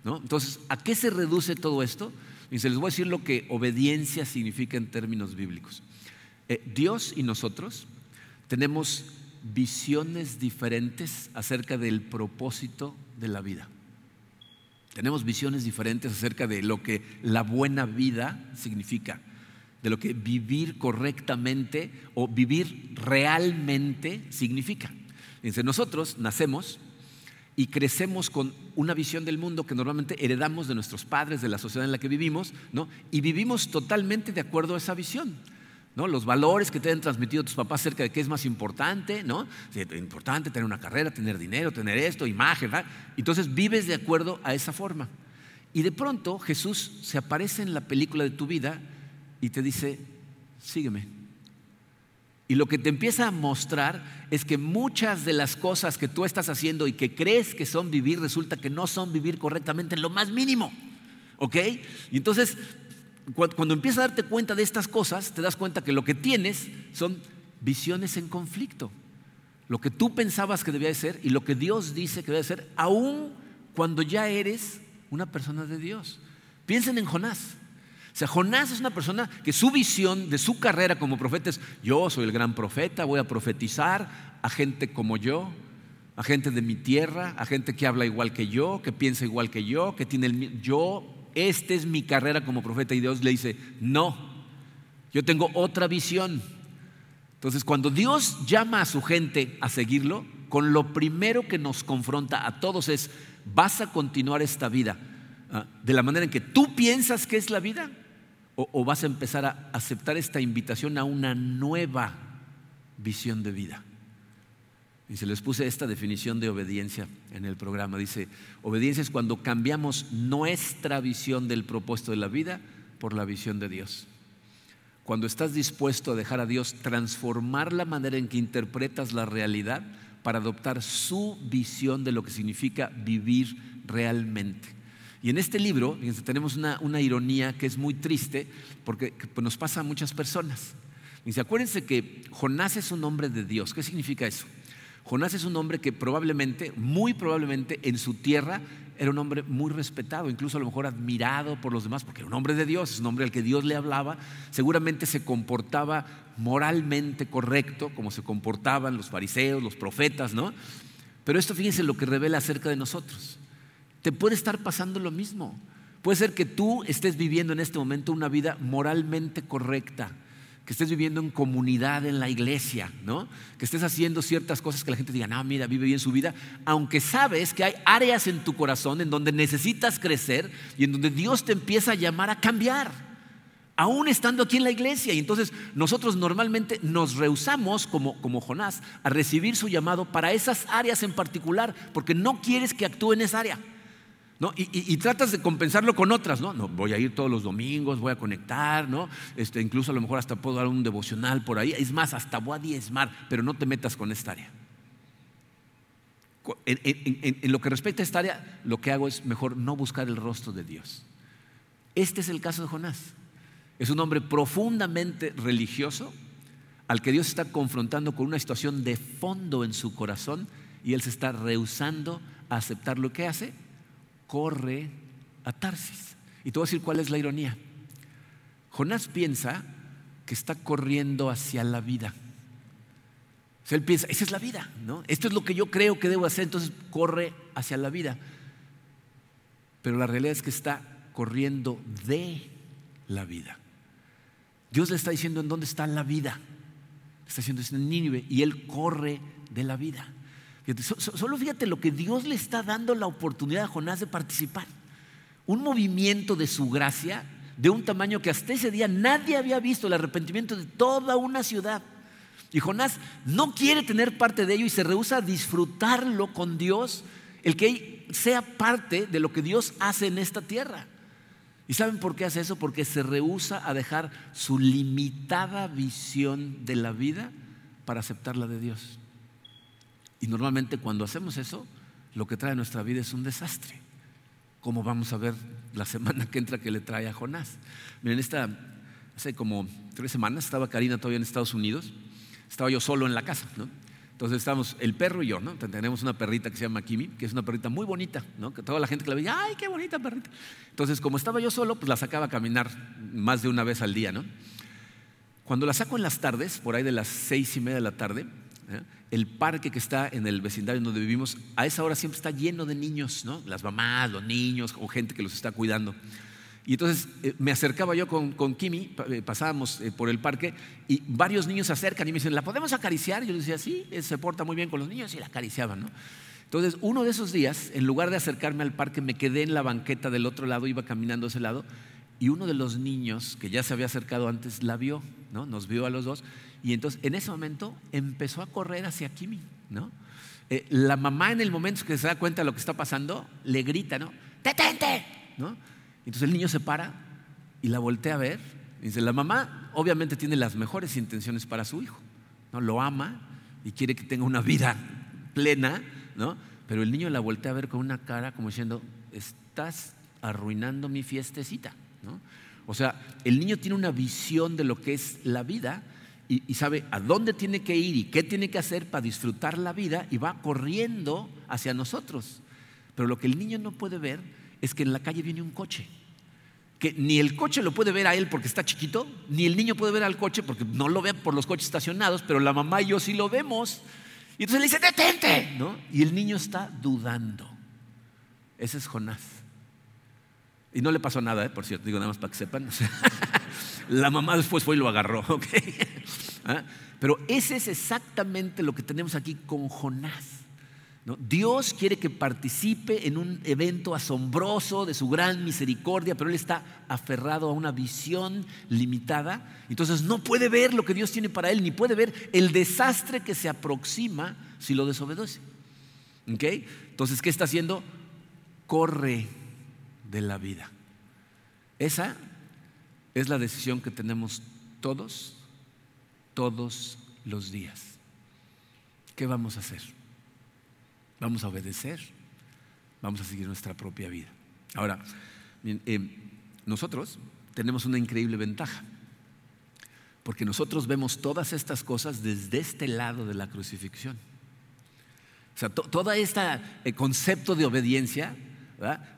¿no? Entonces, ¿a qué se reduce todo esto? Y se les voy a decir lo que obediencia significa en términos bíblicos. Eh, Dios y nosotros tenemos visiones diferentes acerca del propósito de la vida. Tenemos visiones diferentes acerca de lo que la buena vida significa, de lo que vivir correctamente o vivir realmente significa. Dice, nosotros nacemos y crecemos con una visión del mundo que normalmente heredamos de nuestros padres, de la sociedad en la que vivimos, ¿no? y vivimos totalmente de acuerdo a esa visión. Los valores que te han transmitido tus papás acerca de qué es más importante, ¿no? Importante tener una carrera, tener dinero, tener esto, imagen, Entonces vives de acuerdo a esa forma. Y de pronto Jesús se aparece en la película de tu vida y te dice, sígueme. Y lo que te empieza a mostrar es que muchas de las cosas que tú estás haciendo y que crees que son vivir, resulta que no son vivir correctamente en lo más mínimo. ¿Ok? Y entonces cuando empiezas a darte cuenta de estas cosas, te das cuenta que lo que tienes son visiones en conflicto. Lo que tú pensabas que debía de ser y lo que Dios dice que debe ser, aún cuando ya eres una persona de Dios. Piensen en Jonás. O sea, Jonás es una persona que su visión de su carrera como profeta es, yo soy el gran profeta, voy a profetizar a gente como yo, a gente de mi tierra, a gente que habla igual que yo, que piensa igual que yo, que tiene el... Yo esta es mi carrera como profeta y Dios le dice, no, yo tengo otra visión. Entonces, cuando Dios llama a su gente a seguirlo, con lo primero que nos confronta a todos es, ¿vas a continuar esta vida ah, de la manera en que tú piensas que es la vida? ¿O vas a empezar a aceptar esta invitación a una nueva visión de vida? Y se les puse esta definición de obediencia en el programa. Dice, obediencia es cuando cambiamos nuestra visión del propósito de la vida por la visión de Dios. Cuando estás dispuesto a dejar a Dios transformar la manera en que interpretas la realidad para adoptar su visión de lo que significa vivir realmente. Y en este libro tenemos una, ironía que es muy triste porque pues, nos pasa a muchas personas. Acuérdense que Jonás es un hombre de Dios. ¿Qué significa eso? Jonás es un hombre que probablemente, muy probablemente en su tierra era un hombre muy respetado, incluso a lo mejor admirado por los demás, porque era un hombre de Dios, es un hombre al que Dios le hablaba, seguramente se comportaba moralmente correcto, como se comportaban los fariseos, los profetas, ¿no? Pero esto fíjense lo que revela acerca de nosotros. Te puede estar pasando lo mismo. Puede ser que tú estés viviendo en este momento una vida moralmente correcta, que estés viviendo en comunidad en la iglesia, ¿no? Que estés haciendo ciertas cosas que la gente diga, no, mira, vive bien su vida, aunque sabes que hay áreas en tu corazón en donde necesitas crecer y en donde Dios te empieza a llamar a cambiar. aún estando aquí en la iglesia. Y entonces nosotros normalmente nos rehusamos, como, como Jonás, a recibir su llamado para esas áreas en particular, porque no quieres que actúe en esa área. ¿No? Y, tratas de compensarlo con otras, ¿no? ¿no? Voy a ir todos los domingos, voy a conectar, ¿no? Este, incluso a lo mejor hasta puedo dar un devocional por ahí. Es más, hasta voy a diezmar, pero no te metas con esta área. en, lo que respecta a esta área, lo que hago es mejor no buscar el rostro de Dios. Este es el caso de Jonás. Es un hombre profundamente religioso al que Dios está confrontando con una situación de fondo en su corazón y él se está rehusando a aceptar lo que hace, corre a Tarsis. Y te voy a decir cuál es la ironía. Jonás piensa que está corriendo hacia la vida. Él piensa, esa es la vida, ¿no? Esto es lo que yo creo que debo hacer, entonces corre hacia la vida. Pero la realidad es que está corriendo de la vida. Dios le está diciendo en dónde está la vida. está diciendo en Nínive y él corre de la vida. Solo fíjate lo que Dios le está dando la oportunidad a Jonás de participar. Un movimiento de su gracia de un tamaño que hasta ese día nadie había visto, el arrepentimiento de toda una ciudad. Y Jonás no quiere tener parte de ello y se rehúsa a disfrutarlo con Dios, el que sea parte de lo que Dios hace en esta tierra. ¿Y saben por qué hace eso? Porque se rehúsa a dejar su limitada visión de la vida para aceptar la de Dios. Y normalmente cuando hacemos eso, lo que trae a nuestra vida es un desastre. Como vamos a ver la semana que entra que le trae a Jonás. Miren, esta, hace como tres semanas estaba Karina todavía en Estados Unidos, estaba yo solo en la casa, ¿no? Entonces estamos el perro y yo, ¿no? Tenemos una perrita que se llama Kimi, que es una perrita muy bonita, ¿no? Que toda la gente que la veía, ¡ay, qué bonita perrita! Entonces, como estaba yo solo, pues la sacaba a caminar más de una vez al día, ¿no? Cuando la saco en las tardes, por ahí de las seis y media de la tarde, ¿eh? el parque que está en el vecindario donde vivimos, a esa hora siempre está lleno de niños, ¿no? Las mamás, los niños o gente que los está cuidando. Y entonces eh, me acercaba yo con, con Kimi, eh, pasábamos por el parque y varios niños se acercan y me dicen, ¿la podemos acariciar? Yo decía, sí, se porta muy bien con los niños y la acariciaban, ¿no? Entonces, uno de esos días, en lugar de acercarme al parque, me quedé en la banqueta del otro lado, iba caminando a ese lado, y uno de los niños que ya se había acercado antes la vio, ¿no? Nos vio a los dos, y entonces en ese momento empezó a correr hacia Kimi, ¿no? la mamá en el momento que se da cuenta de lo que está pasando, le grita, ¿no? ¡Detente! ¿no? Entonces el niño se para y la voltea a ver. Dice, la mamá obviamente tiene las mejores intenciones para su hijo. ¿no? Lo ama y quiere que tenga una vida plena, ¿no? Pero el niño la voltea a ver con una cara como diciendo, estás arruinando mi fiestecita. O sea, el niño tiene una visión de lo que es la vida y, sabe a dónde tiene que ir y qué tiene que hacer para disfrutar la vida y va corriendo hacia nosotros. Pero lo que el niño no puede ver es que en la calle viene un coche. Que ni el coche lo puede ver a él porque está chiquito, ni el niño puede ver al coche porque no lo ve por los coches estacionados, pero la mamá y yo sí lo vemos. Y entonces le dice, detente. Y el niño está dudando. Ese es Jonás. Y no le pasó nada, ¿eh? por cierto, digo nada más para que sepan. [laughs] la mamá después fue y lo agarró, [laughs] ¿ok? ¿Ah? Pero ese es exactamente lo que tenemos aquí con Jonás. Dios quiere que participe en un evento asombroso de su gran misericordia, pero él está aferrado a una visión limitada. Entonces no puede ver lo que Dios tiene para él, ni puede ver el desastre que se aproxima si lo desobedece. Entonces, ¿qué está haciendo? Corre de la vida. Esa es la decisión que tenemos todos, todos los días. ¿Qué vamos a hacer? Vamos a obedecer, vamos a seguir nuestra propia vida. Ahora, eh, nosotros tenemos una increíble ventaja, porque nosotros vemos todas estas cosas desde este lado de la crucifixión. O sea, todo este concepto de obediencia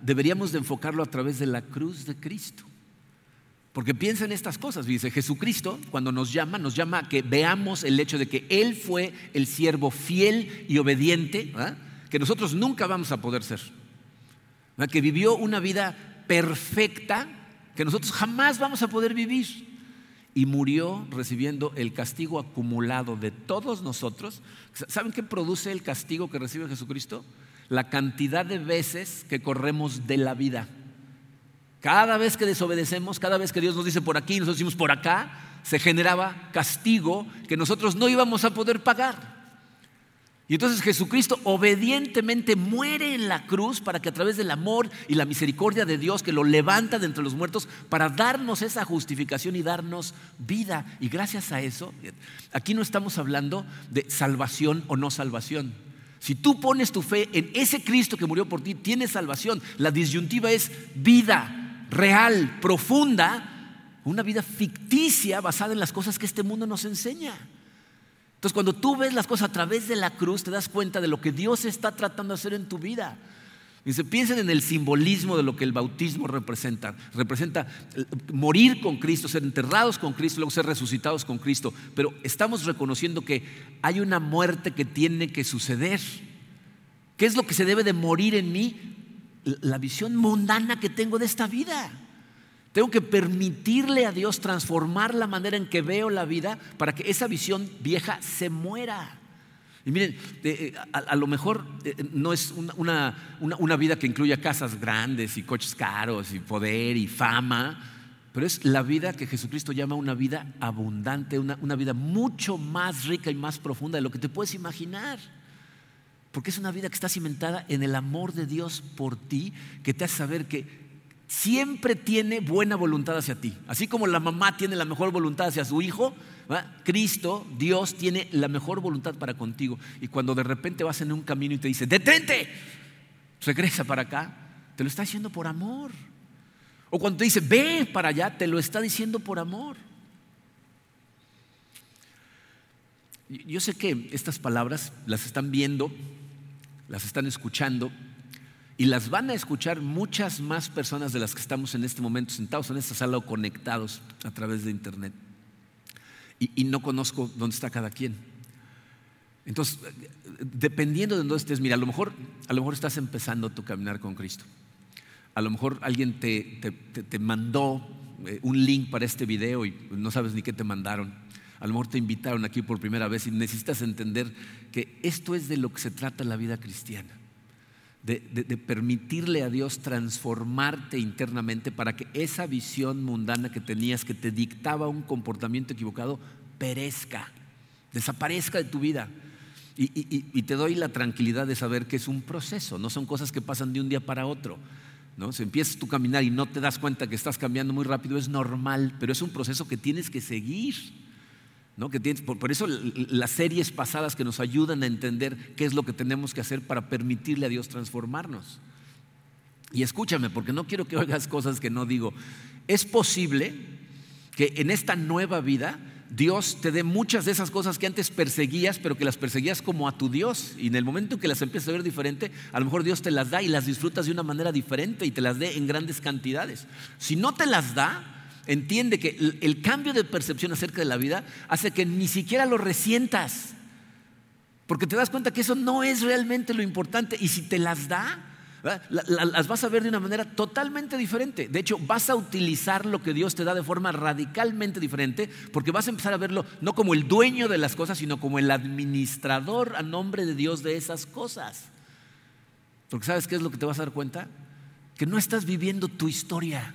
deberíamos de enfocarlo a través de la cruz de Cristo. Porque piensa en estas cosas, dice Jesucristo, cuando nos llama, nos llama a que veamos el hecho de que Él fue el siervo fiel y obediente, que nosotros nunca vamos a poder ser. Que vivió una vida perfecta que nosotros jamás vamos a poder vivir. Y murió recibiendo el castigo acumulado de todos nosotros. ¿Saben qué produce el castigo que recibe Jesucristo? La cantidad de veces que corremos de la vida. Cada vez que desobedecemos, cada vez que Dios nos dice por aquí nosotros decimos por acá, se generaba castigo que nosotros no íbamos a poder pagar. Y entonces Jesucristo obedientemente muere en la cruz para que a través del amor y la misericordia de Dios que lo levanta de entre los muertos, para darnos esa justificación y darnos vida. Y gracias a eso, aquí no estamos hablando de salvación o no salvación. Si tú pones tu fe en ese Cristo que murió por ti, tienes salvación. La disyuntiva es vida real, profunda, una vida ficticia basada en las cosas que este mundo nos enseña. Entonces, cuando tú ves las cosas a través de la cruz, te das cuenta de lo que Dios está tratando de hacer en tu vida. Dice, piensen en el simbolismo de lo que el bautismo representa. Representa eh, morir con Cristo, ser enterrados con Cristo, luego ser resucitados con Cristo. Pero estamos reconociendo que hay una muerte que tiene que suceder. ¿Qué es lo que se debe de morir en mí? La visión mundana que tengo de esta vida. Tengo que permitirle a Dios transformar la manera en que veo la vida para que esa visión vieja se muera. Y miren, eh, a, lo mejor eh, no es una, una, vida que incluya casas grandes y coches caros y poder y fama, pero es la vida que Jesucristo llama una vida abundante, una, una vida mucho más rica y más profunda de lo que te puedes imaginar. Porque es una vida que está cimentada en el amor de Dios por ti, que te hace saber que siempre tiene buena voluntad hacia ti. Así como la mamá tiene la mejor voluntad hacia su hijo, Cristo, Dios, tiene la mejor voluntad para contigo. Y cuando de repente vas en un camino y te dice, detente, regresa para acá, te lo está diciendo por amor. O cuando te dice, ve para allá, te lo está diciendo por amor. Yo sé que estas palabras las están viendo, las están escuchando, y las van a escuchar muchas más personas de las que estamos en este momento sentados en esta sala o conectados a través de internet. Y, no conozco dónde está cada quien. Entonces, dependiendo de dónde estés, mira, a lo mejor, a lo mejor estás empezando tu caminar con Cristo. A lo mejor alguien te, te mandó eh, un link para este video y no sabes ni qué te mandaron. A lo mejor te invitaron aquí por primera vez y necesitas entender que esto es de lo que se trata la vida cristiana de, permitirle a Dios transformarte internamente para que esa visión mundana que tenías, que te dictaba un comportamiento equivocado, perezca, desaparezca de tu vida. Y, te doy la tranquilidad de saber que es un proceso, no son cosas que pasan de un día para otro. ¿no? Si empiezas tu caminar y no te das cuenta que estás cambiando muy rápido, es normal, pero es un proceso que tienes que seguir por, eso las series pasadas que nos ayudan a entender qué es lo que tenemos que hacer para permitirle a Dios transformarnos. Y escúchame, porque no quiero que oigas cosas que no digo. Es posible que en esta nueva vida Dios te dé muchas de esas cosas que antes perseguías, pero que las perseguías como a tu Dios. Y en el momento en que las empiezas a ver diferente, a lo mejor Dios te las da y las disfrutas de una manera diferente y te las dé en grandes cantidades. Si no te las da, entiende que el, cambio de percepción acerca de la vida hace que ni siquiera lo resientas. Porque te das cuenta que eso no es realmente lo importante. Y si te las da, las vas a ver de una manera totalmente diferente. De hecho, vas a utilizar lo que Dios te da de forma radicalmente diferente, porque vas a empezar a verlo no como el dueño de las cosas, sino como el administrador a nombre de Dios de esas cosas. Porque ¿sabes qué es lo que te vas a dar cuenta? Que no estás viviendo tu historia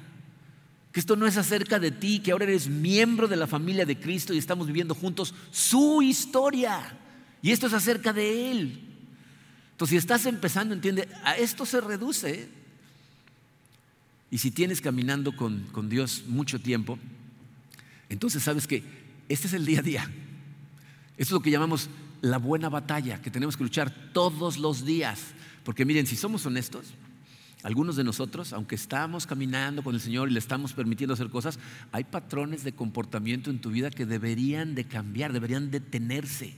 que esto no es acerca de ti, que ahora eres miembro de la familia de Cristo y estamos viviendo juntos su historia. Y esto es acerca de Él. Entonces, si estás empezando, entiende, a esto se reduce. Y si tienes caminando con, con Dios mucho tiempo, entonces sabes que este es el día a día. Esto es lo que llamamos la buena batalla, que tenemos que luchar todos los días. Porque miren, si somos honestos, algunos de nosotros, aunque estamos caminando con el Señor y le estamos permitiendo hacer cosas, hay patrones de comportamiento en tu vida que deberían de cambiar, deberían detenerse.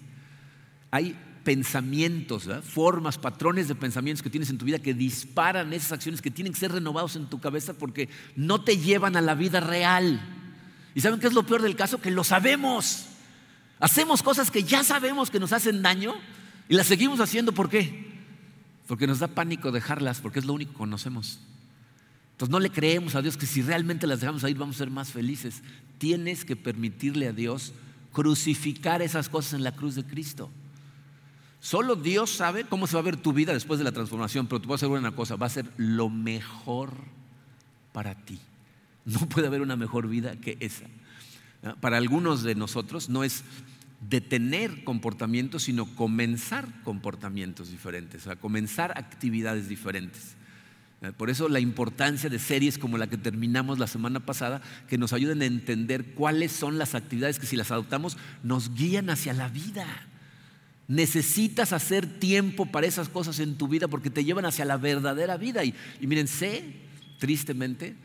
Hay pensamientos, formas, patrones de pensamientos que tienes en tu vida que disparan esas acciones que tienen que ser renovados en tu cabeza porque no te llevan a la vida real. ¿Y saben qué es lo peor del caso? Que lo sabemos. Hacemos cosas que ya sabemos que nos hacen daño y las seguimos haciendo. ¿Por qué? Porque nos da pánico dejarlas, porque es lo único que conocemos. Entonces no le creemos a Dios que si realmente las dejamos ahí vamos a ser más felices. Tienes que permitirle a Dios crucificar esas cosas en la cruz de Cristo. Solo Dios sabe cómo se va a ver tu vida después de la transformación, pero te voy a asegurar una cosa, va a ser lo mejor para ti. No puede haber una mejor vida que esa. Para algunos de nosotros no es detener comportamientos, sino comenzar comportamientos diferentes, o sea, comenzar actividades diferentes. Por eso la importancia de series como la que terminamos la semana pasada, que nos ayuden a entender cuáles son las actividades que si las adoptamos nos guían hacia la vida. Necesitas hacer tiempo para esas cosas en tu vida porque te llevan hacia la verdadera vida. Y, miren, sé, tristemente,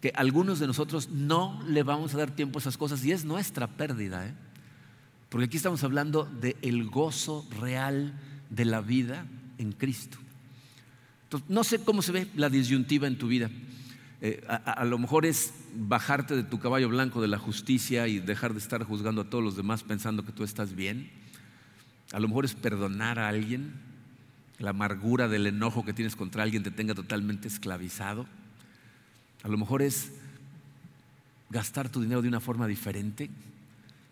que algunos de nosotros no le vamos a dar tiempo a esas cosas y es nuestra pérdida. ¿eh? Porque aquí estamos hablando del el gozo real de la vida en Cristo. No sé cómo se ve la disyuntiva en tu vida. Eh, a, lo mejor es bajarte de tu caballo blanco de la justicia y dejar de estar juzgando a todos los demás pensando que tú estás bien. A lo mejor es perdonar a alguien, la amargura del enojo que tienes contra alguien te tenga totalmente esclavizado. A lo mejor es gastar tu dinero de una forma diferente,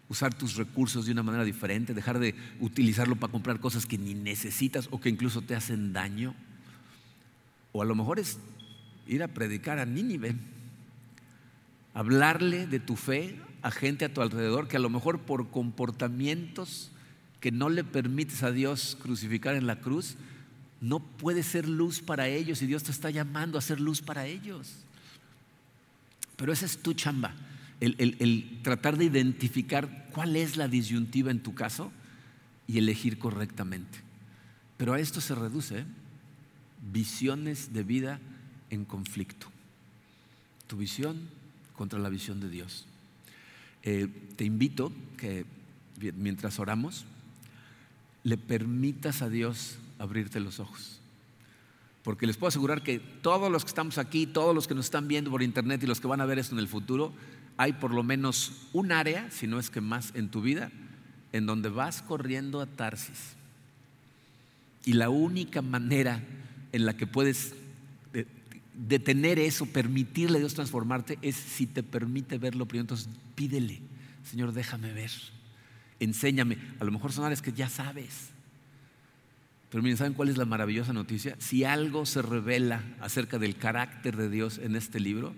usar tus recursos de una manera diferente, dejar de utilizarlo para comprar cosas que ni necesitas o que incluso te hacen daño. O a lo mejor es ir a predicar a Nínive, hablarle de tu fe a gente a tu alrededor que a lo mejor por comportamientos que no le permites a Dios crucificar en la cruz, no puede ser luz para ellos y Dios te está llamando a ser luz para ellos. Pero esa es tu chamba, el, tratar de identificar cuál es la disyuntiva en tu caso y elegir correctamente. Pero a esto se reduce ¿eh? visiones de vida en conflicto. Tu visión contra la visión de Dios. Eh, te invito que mientras oramos, le permitas a Dios abrirte los ojos. Porque les puedo asegurar que todos los que estamos aquí, todos los que nos están viendo por internet y los que van a ver esto en el futuro, hay por lo menos un área, si no es que más en tu vida, en donde vas corriendo a Tarsis. Y la única manera en la que puedes detener eso, permitirle a Dios transformarte, es si te permite verlo primero. Entonces pídele, Señor, déjame ver enséñame. A lo mejor son áreas que ya sabes. Pero miren, ¿saben cuál es la maravillosa noticia? Si algo se revela acerca del carácter de Dios en este libro,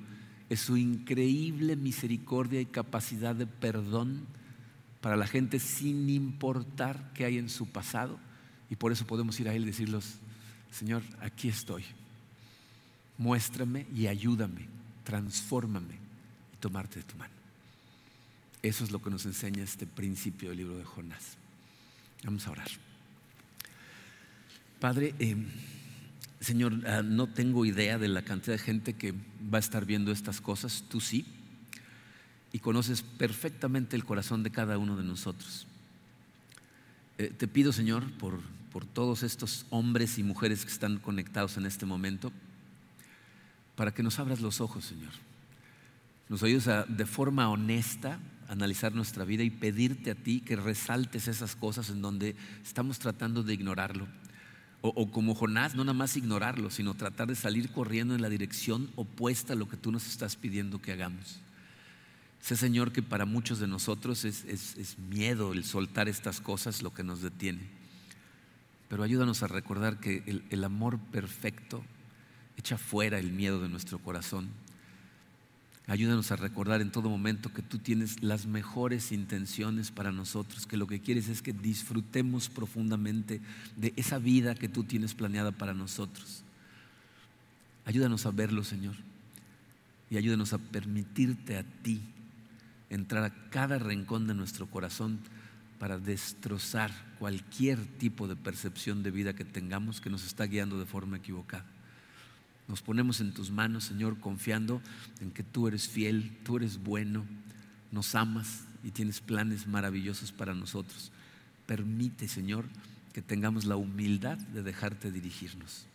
es su increíble misericordia y capacidad de perdón para la gente sin importar qué hay en su pasado. Y por eso podemos ir a Él y decirles, Señor, aquí estoy. Muéstrame y ayúdame, transfórmame y tomarte de tu mano. Eso es lo que nos enseña este principio del libro de Jonás. Vamos a orar. Padre, eh, Señor, ah, no tengo idea de la cantidad de gente que va a estar viendo estas cosas, tú sí, y conoces perfectamente el corazón de cada uno de nosotros. Eh, te pido, Señor, por, por todos estos hombres y mujeres que están conectados en este momento, para que nos abras los ojos, Señor. Nos ayudes a, de forma honesta analizar nuestra vida y pedirte a ti que resaltes esas cosas en donde estamos tratando de ignorarlo. O, como Jonás, no nada más ignorarlo, sino tratar de salir corriendo en la dirección opuesta a lo que tú nos estás pidiendo que hagamos. Sé, Señor, que para muchos de nosotros es, miedo el soltar estas cosas lo que nos detiene. Pero ayúdanos a recordar que el, el amor perfecto echa fuera el miedo de nuestro corazón Ayúdanos a recordar en todo momento que tú tienes las mejores intenciones para nosotros, que lo que quieres es que disfrutemos profundamente de esa vida que tú tienes planeada para nosotros. Ayúdanos a verlo, Señor, y ayúdanos a permitirte a ti entrar a cada rincón de nuestro corazón para destrozar cualquier tipo de percepción de vida que tengamos que nos está guiando de forma equivocada. Nos ponemos en tus manos, Señor, confiando en que tú eres fiel, tú eres bueno, nos amas y tienes planes maravillosos para nosotros. Permite, Señor, que tengamos la humildad de dejarte dirigirnos.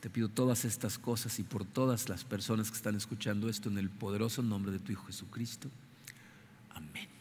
Te pido todas estas cosas y por todas las personas que están escuchando esto en el poderoso nombre de tu Hijo Jesucristo. Amén.